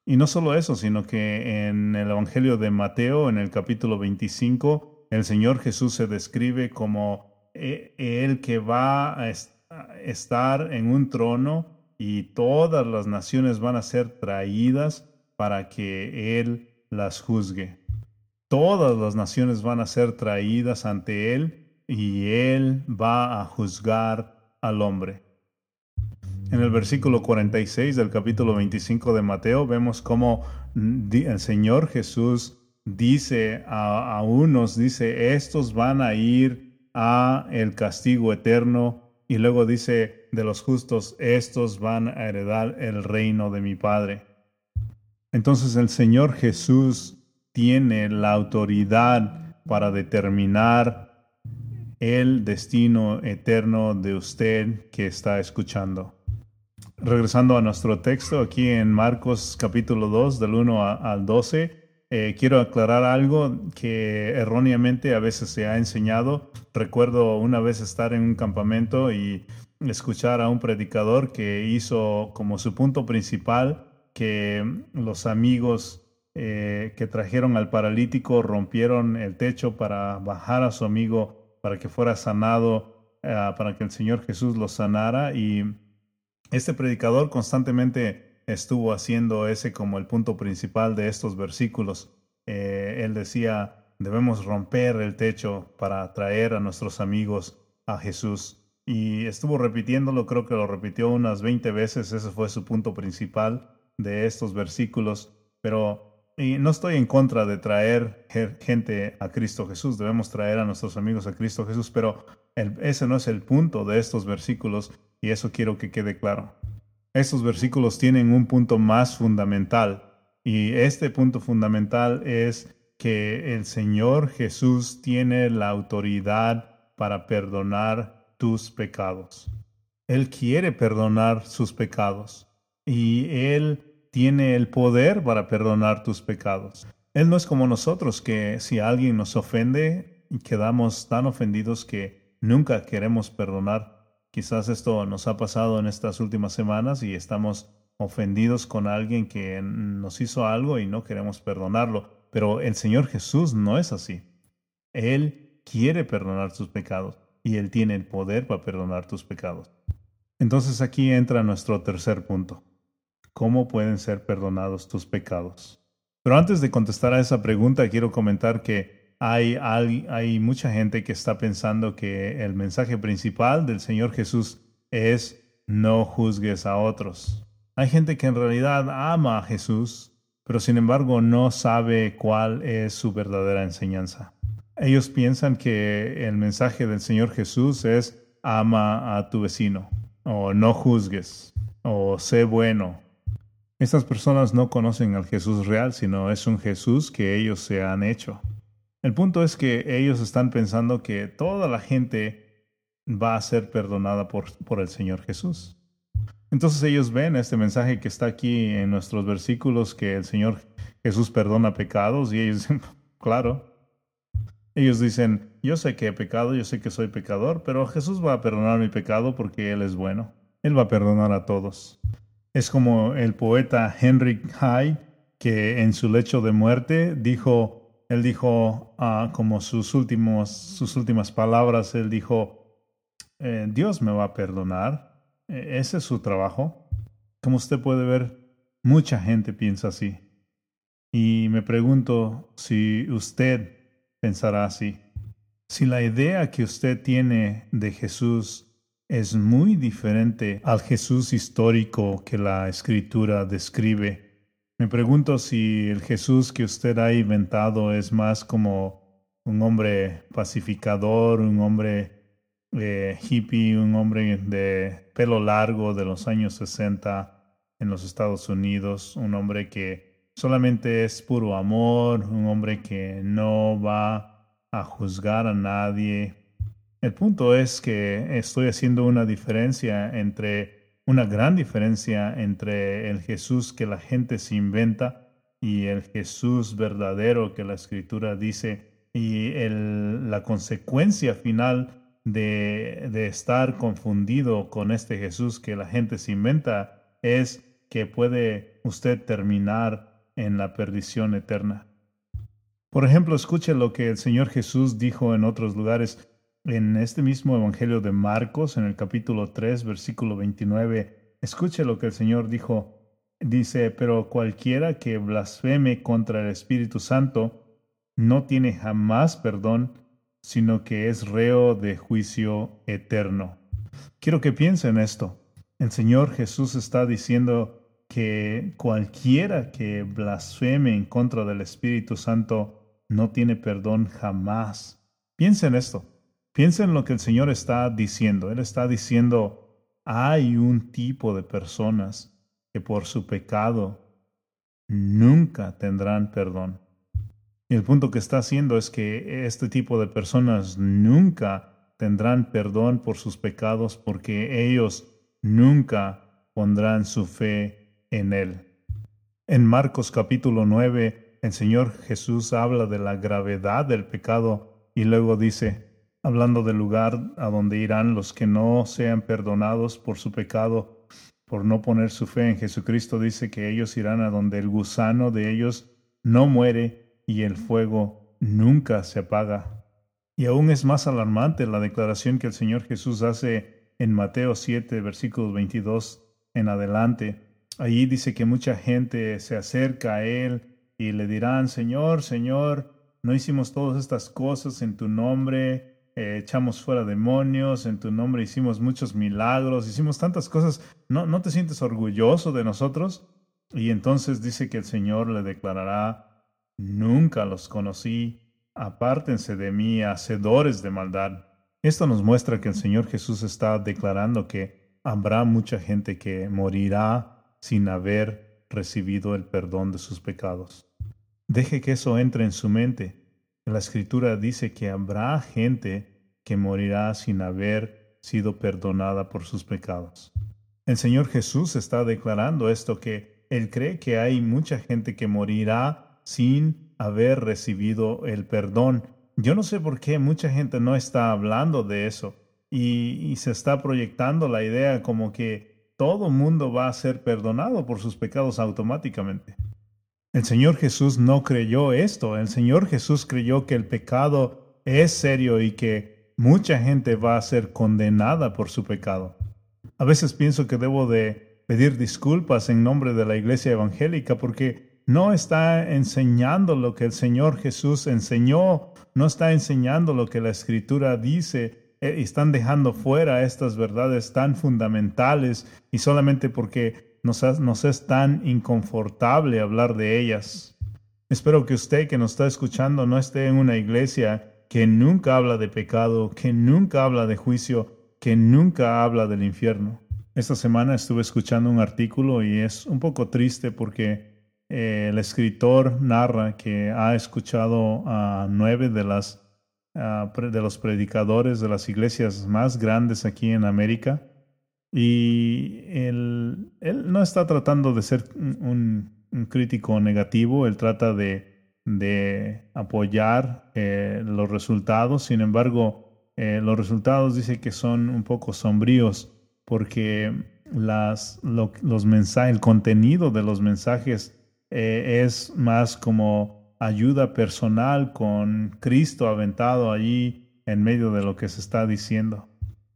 Y no solo eso, sino que en el Evangelio de Mateo, en el capítulo 25, el Señor Jesús se describe como el que va a estar en un trono y todas las naciones van a ser traídas para que Él las juzgue. Todas las naciones van a ser traídas ante Él y Él va a juzgar al hombre. En el versículo 46 del capítulo 25 de Mateo vemos cómo el Señor Jesús dice a, unos, dice, estos van a ir a el castigo eterno y luego dice de los justos, estos van a heredar el reino de mi Padre. Entonces el Señor Jesús tiene la autoridad para determinar el destino eterno de usted que está escuchando. Regresando a nuestro texto aquí en Marcos capítulo 2 del 1 al 12, eh, quiero aclarar algo que erróneamente a veces se ha enseñado. Recuerdo una vez estar en un campamento y escuchar a un predicador que hizo como su punto principal que los amigos eh, que trajeron al paralítico rompieron el techo para bajar a su amigo para que fuera sanado, eh, para que el Señor Jesús lo sanara. Y este predicador constantemente estuvo haciendo ese como el punto principal de estos versículos. Eh, él decía, debemos romper el techo para traer a nuestros amigos a Jesús. Y estuvo repitiéndolo, creo que lo repitió unas 20 veces, ese fue su punto principal de estos versículos. Pero y no estoy en contra de traer gente a Cristo Jesús, debemos traer a nuestros amigos a Cristo Jesús, pero ese no es el punto de estos versículos y eso quiero que quede claro. Estos versículos tienen un punto más fundamental y este punto fundamental es que el Señor Jesús tiene la autoridad para perdonar tus pecados. Él quiere perdonar sus pecados y Él tiene el poder para perdonar tus pecados. Él no es como nosotros que si alguien nos ofende quedamos tan ofendidos que nunca queremos perdonar. Quizás esto nos ha pasado en estas últimas semanas y estamos ofendidos con alguien que nos hizo algo y no queremos perdonarlo. Pero el Señor Jesús no es así. Él quiere perdonar tus pecados y Él tiene el poder para perdonar tus pecados. Entonces aquí entra nuestro tercer punto. ¿Cómo pueden ser perdonados tus pecados? Pero antes de contestar a esa pregunta, quiero comentar que hay, hay, mucha gente que está pensando que el mensaje principal del Señor Jesús es no juzgues a otros. Hay gente que en realidad ama a Jesús, pero sin embargo no sabe cuál es su verdadera enseñanza. Ellos piensan que el mensaje del Señor Jesús es ama a tu vecino, o no juzgues, o sé bueno, estas personas no conocen al Jesús real, sino es un Jesús que ellos se han hecho. El punto es que ellos están pensando que toda la gente va a ser perdonada por, por el Señor Jesús. Entonces ellos ven este mensaje que está aquí en nuestros versículos, que el Señor Jesús perdona pecados, y ellos dicen, claro. Ellos dicen, yo sé que he pecado, yo sé que soy pecador, pero Jesús va a perdonar mi pecado porque Él es bueno. Él va a perdonar a todos. Es como el poeta Henry Hyde, que en su lecho de muerte dijo, él dijo ah, como sus, últimos, sus últimas palabras, él dijo, eh, Dios me va a perdonar, e, ese es su trabajo. Como usted puede ver, mucha gente piensa así. Y me pregunto si usted pensará así. Si la idea que usted tiene de Jesús es muy diferente al Jesús histórico que la escritura describe. Me pregunto si el Jesús que usted ha inventado es más como un hombre pacificador, un hombre eh, hippie, un hombre de pelo largo de los años 60 en los Estados Unidos, un hombre que solamente es puro amor, un hombre que no va a juzgar a nadie, el punto es que estoy haciendo una diferencia entre, una gran diferencia entre el Jesús que la gente se inventa y el Jesús verdadero que la escritura dice y la consecuencia final de, de estar confundido con este Jesús que la gente se inventa es que puede usted terminar en la perdición eterna. Por ejemplo, escuche lo que el Señor Jesús dijo en otros lugares en este mismo Evangelio de Marcos, en el capítulo 3, versículo 29, escuche lo que el Señor dijo. Dice, pero cualquiera que blasfeme contra el Espíritu Santo no tiene jamás perdón, sino que es reo de juicio eterno. Quiero que piensen esto. El Señor Jesús está diciendo que cualquiera que blasfeme en contra del Espíritu Santo no tiene perdón jamás. Piensen esto. Piensa en lo que el Señor está diciendo. Él está diciendo, hay un tipo de personas que por su pecado nunca tendrán perdón. Y el punto que está haciendo es que este tipo de personas nunca tendrán perdón por sus pecados porque ellos nunca pondrán su fe en Él. En Marcos capítulo 9, el Señor Jesús habla de la gravedad del pecado y luego dice, hablando del lugar a donde irán los que no sean perdonados por su pecado, por no poner su fe en Jesucristo, dice que ellos irán a donde el gusano de ellos no muere y el fuego nunca se apaga. Y aún es más alarmante la declaración que el Señor Jesús hace en Mateo 7, versículos 22 en adelante. Allí dice que mucha gente se acerca a Él y le dirán, Señor, Señor, no hicimos todas estas cosas en tu nombre, eh, echamos fuera demonios, en tu nombre hicimos muchos milagros, hicimos tantas cosas, ¿no, ¿no te sientes orgulloso de nosotros? Y entonces dice que el Señor le declarará, nunca los conocí, apártense de mí, hacedores de maldad. Esto nos muestra que el Señor Jesús está declarando que habrá mucha gente que morirá sin haber recibido el perdón de sus pecados. Deje que eso entre en su mente la escritura dice que habrá gente que morirá sin haber sido perdonada por sus pecados. El Señor Jesús está declarando esto, que Él cree que hay mucha gente que morirá sin haber recibido el perdón. Yo no sé por qué mucha gente no está hablando de eso y, se está proyectando la idea como que todo mundo va a ser perdonado por sus pecados automáticamente. El Señor Jesús no creyó esto. El Señor Jesús creyó que el pecado es serio y que mucha gente va a ser condenada por su pecado. A veces pienso que debo de pedir disculpas en nombre de la iglesia evangélica porque no está enseñando lo que el Señor Jesús enseñó, no está enseñando lo que la escritura dice, eh, están dejando fuera estas verdades tan fundamentales y solamente porque nos, es tan inconfortable hablar de ellas. Espero que usted que nos está escuchando no esté en una iglesia que nunca habla de pecado, que nunca habla de juicio, que nunca habla del infierno. Esta semana estuve escuchando un artículo y es un poco triste porque eh, el escritor narra que ha escuchado a nueve de, las, de los predicadores de las iglesias más grandes aquí en América y él, no está tratando de ser un, crítico negativo, él trata de, apoyar eh, los resultados, sin embargo, eh, los resultados dice que son un poco sombríos porque las, los mensajes, el contenido de los mensajes eh, es más como ayuda personal con Cristo aventado allí en medio de lo que se está diciendo.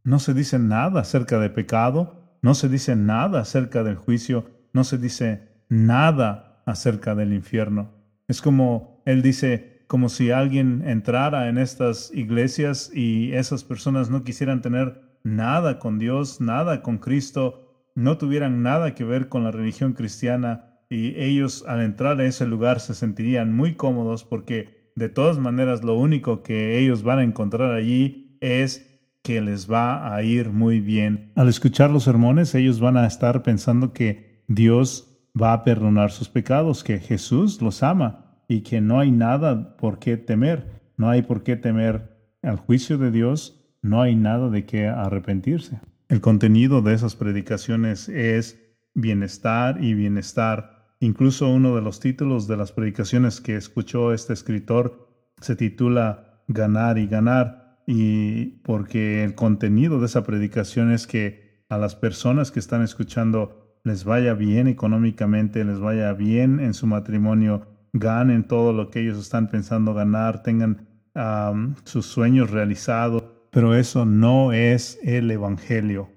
No se dice nada acerca de pecado, no se dice nada acerca del juicio, no se dice nada acerca del infierno. Es como él dice, como si alguien entrara en estas iglesias y esas personas no quisieran tener nada con Dios, nada con Cristo, no tuvieran nada que ver con la religión cristiana y ellos al entrar a ese lugar se sentirían muy cómodos porque de todas maneras lo único que ellos van a encontrar allí es que les va a ir muy bien. Al escuchar los sermones, ellos van a estar pensando que Dios va a perdonar sus pecados, que Jesús los ama y que no hay nada por qué temer. No hay por qué temer al juicio de Dios, no hay nada de qué arrepentirse. El contenido de esas predicaciones es bienestar y bienestar. Incluso uno de los títulos de las predicaciones que escuchó este escritor se titula Ganar y ganar y porque el contenido de esa predicación es que a las personas que están escuchando les vaya bien económicamente, les vaya bien en su matrimonio, ganen todo lo que ellos están pensando ganar, tengan sus sueños realizados, pero eso no es el Evangelio.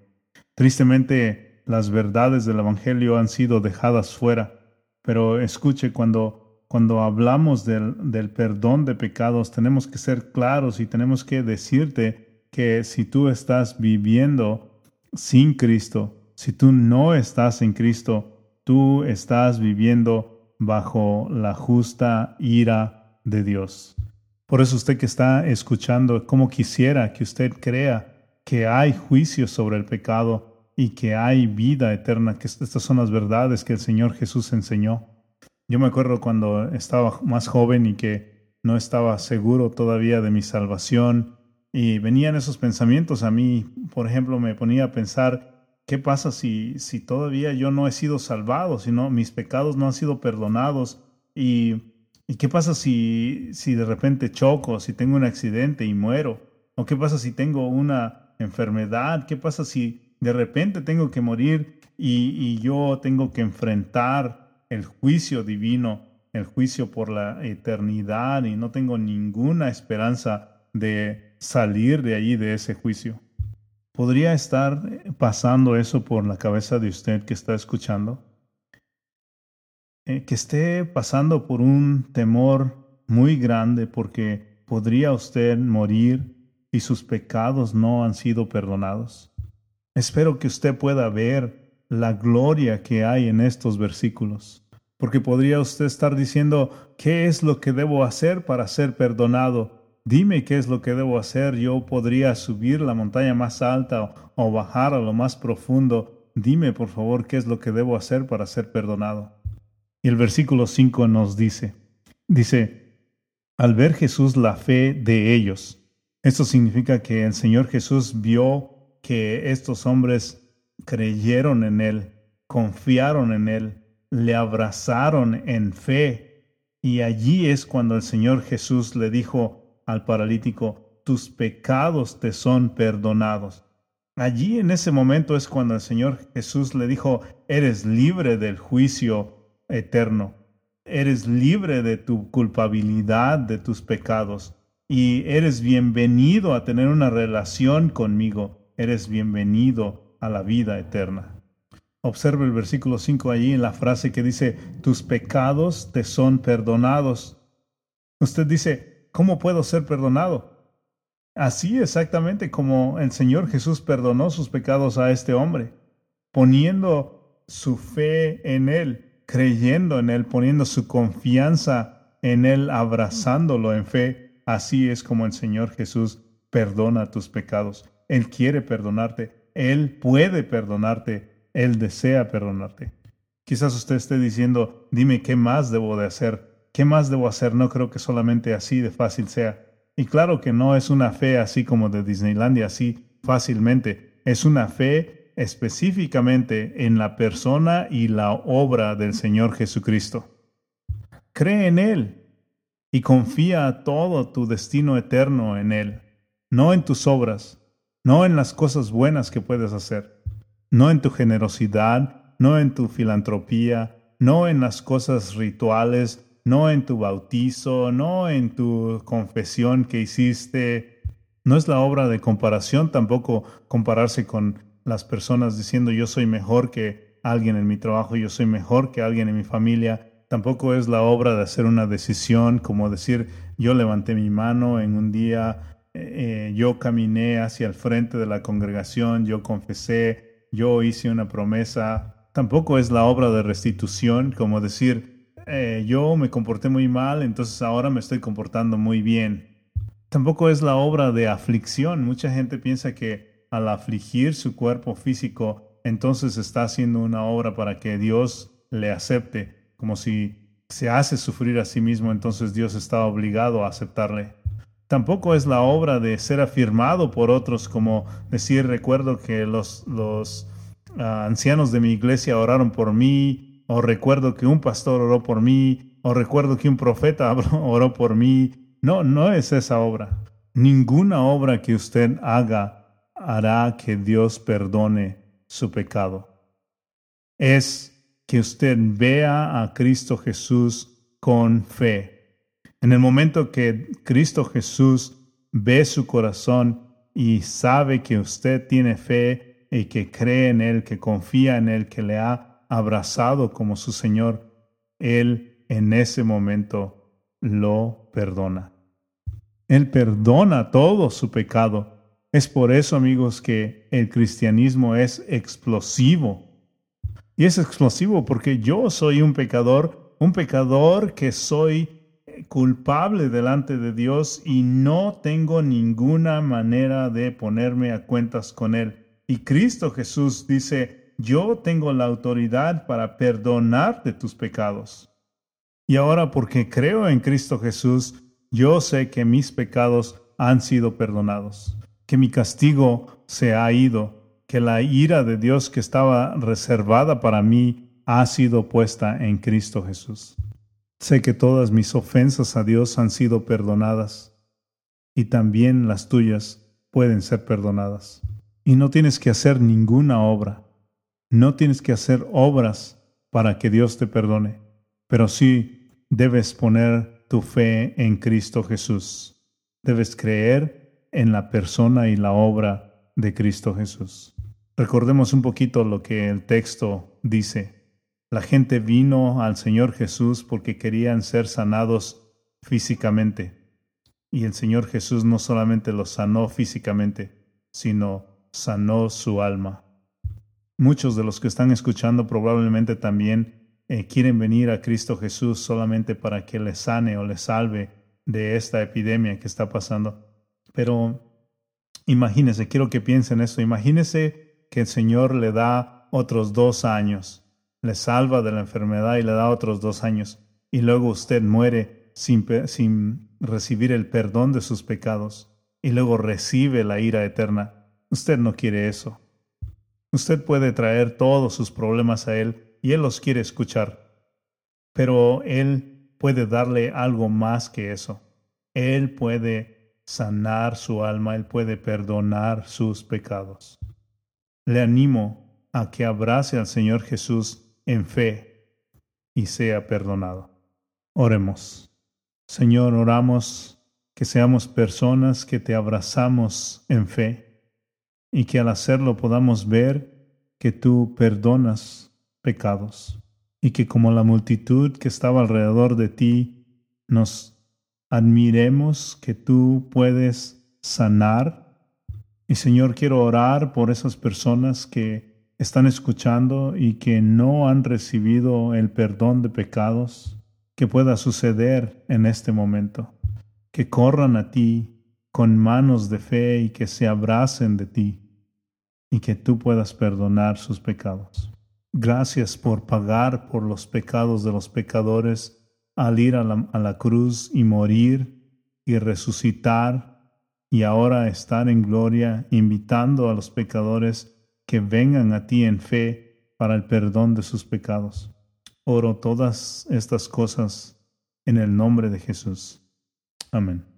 Tristemente, las verdades del Evangelio han sido dejadas fuera, pero escuche cuando cuando hablamos del, del, perdón de pecados, tenemos que ser claros y tenemos que decirte que si tú estás viviendo sin Cristo, si tú no estás en Cristo, tú estás viviendo bajo la justa ira de Dios. Por eso usted que está escuchando, como quisiera que usted crea que hay juicio sobre el pecado y que hay vida eterna, que estas son las verdades que el Señor Jesús enseñó. Yo me acuerdo cuando estaba más joven y que no estaba seguro todavía de mi salvación y venían esos pensamientos a mí. Por ejemplo, me ponía a pensar, ¿qué pasa si, si todavía yo no he sido salvado, si no, mis pecados no han sido perdonados? ¿Y, y qué pasa si, si de repente choco, si tengo un accidente y muero? ¿O qué pasa si tengo una enfermedad? ¿Qué pasa si de repente tengo que morir y, y yo tengo que enfrentar el juicio divino, el juicio por la eternidad y no tengo ninguna esperanza de salir de allí, de ese juicio? ¿Podría estar pasando eso por la cabeza de usted que está escuchando? Eh, que esté pasando por un temor muy grande porque podría usted morir y sus pecados no han sido perdonados. Espero que usted pueda ver la gloria que hay en estos versículos, porque podría usted estar diciendo, ¿qué es lo que debo hacer para ser perdonado? Dime qué es lo que debo hacer. Yo podría subir la montaña más alta o, bajar a lo más profundo. Dime, por favor, qué es lo que debo hacer para ser perdonado. Y el versículo 5 nos dice, dice, al ver Jesús la fe de ellos, esto significa que el Señor Jesús vio que estos hombres creyeron en Él, confiaron en Él, le abrazaron en fe. Y allí es cuando el Señor Jesús le dijo al paralítico, tus pecados te son perdonados. Allí en ese momento es cuando el Señor Jesús le dijo, eres libre del juicio eterno, eres libre de tu culpabilidad, de tus pecados y eres bienvenido a tener una relación conmigo, eres bienvenido a la vida eterna. Observe el versículo 5 allí en la frase que dice, tus pecados te son perdonados. Usted dice, ¿cómo puedo ser perdonado? Así exactamente como el Señor Jesús perdonó sus pecados a este hombre, poniendo su fe en Él, creyendo en Él, poniendo su confianza en Él, abrazándolo en fe Así es como el Señor Jesús perdona tus pecados. Él quiere perdonarte, Él puede perdonarte, Él desea perdonarte. Quizás usted esté diciendo, dime qué más debo de hacer, qué más debo hacer, no creo que solamente así de fácil sea. Y claro que no es una fe así como de Disneylandia, así fácilmente, es una fe específicamente en la persona y la obra del Señor Jesucristo. Cree en Él, y confía todo tu destino eterno en Él, no en tus obras, no en las cosas buenas que puedes hacer, no en tu generosidad, no en tu filantropía, no en las cosas rituales, no en tu bautizo, no en tu confesión que hiciste. No es la obra de comparación tampoco compararse con las personas diciendo yo soy mejor que alguien en mi trabajo, yo soy mejor que alguien en mi familia, Tampoco es la obra de hacer una decisión como decir yo levanté mi mano en un día, eh, yo caminé hacia el frente de la congregación, yo confesé, yo hice una promesa. Tampoco es la obra de restitución como decir eh, yo me comporté muy mal, entonces ahora me estoy comportando muy bien. Tampoco es la obra de aflicción. Mucha gente piensa que al afligir su cuerpo físico, entonces está haciendo una obra para que Dios le acepte como si se hace sufrir a sí mismo, entonces Dios está obligado a aceptarle. Tampoco es la obra de ser afirmado por otros, como decir, recuerdo que los, los ah, ancianos de mi iglesia oraron por mí, o recuerdo que un pastor oró por mí, o recuerdo que un profeta oró por mí. No, no es esa obra. Ninguna obra que usted haga hará que Dios perdone su pecado. Es que usted vea a Cristo Jesús con fe. En el momento que Cristo Jesús ve su corazón y sabe que usted tiene fe y que cree en Él, que confía en Él, que le ha abrazado como su Señor, Él en ese momento lo perdona. Él perdona todo su pecado. Es por eso, amigos, que el cristianismo es explosivo y es explosivo porque yo soy un pecador, un pecador que soy culpable delante de Dios y no tengo ninguna manera de ponerme a cuentas con Él. Y Cristo Jesús dice, yo tengo la autoridad para perdonarte tus pecados. Y ahora porque creo en Cristo Jesús, yo sé que mis pecados han sido perdonados, que mi castigo se ha ido, que la ira de Dios que estaba reservada para mí ha sido puesta en Cristo Jesús. Sé que todas mis ofensas a Dios han sido perdonadas y también las tuyas pueden ser perdonadas. Y no tienes que hacer ninguna obra. No tienes que hacer obras para que Dios te perdone, pero sí debes poner tu fe en Cristo Jesús. Debes creer en la persona y la obra de Cristo Jesús. Recordemos un poquito lo que el texto dice. La gente vino al Señor Jesús porque querían ser sanados físicamente. Y el Señor Jesús no solamente los sanó físicamente, sino sanó su alma. Muchos de los que están escuchando probablemente también eh, quieren venir a Cristo Jesús solamente para que les sane o les salve de esta epidemia que está pasando. Pero imagínese, quiero que piensen esto, imagínese que el Señor le da otros dos años, le salva de la enfermedad y le da otros dos años, y luego usted muere sin, sin recibir el perdón de sus pecados, y luego recibe la ira eterna. Usted no quiere eso. Usted puede traer todos sus problemas a Él y Él los quiere escuchar. Pero Él puede darle algo más que eso. Él puede sanar su alma, Él puede perdonar sus pecados. Le animo a que abrace al Señor Jesús en fe y sea perdonado. Oremos. Señor, oramos que seamos personas que te abrazamos en fe y que al hacerlo podamos ver que tú perdonas pecados y que como la multitud que estaba alrededor de ti nos admiremos que tú puedes sanar. Y Señor, quiero orar por esas personas que están escuchando y que no han recibido el perdón de pecados que pueda suceder en este momento. Que corran a ti con manos de fe y que se abracen de ti y que tú puedas perdonar sus pecados. Gracias por pagar por los pecados de los pecadores al ir a la, cruz y morir y resucitar y ahora estar en gloria, invitando a los pecadores que vengan a ti en fe para el perdón de sus pecados. Oro todas estas cosas en el nombre de Jesús. Amén.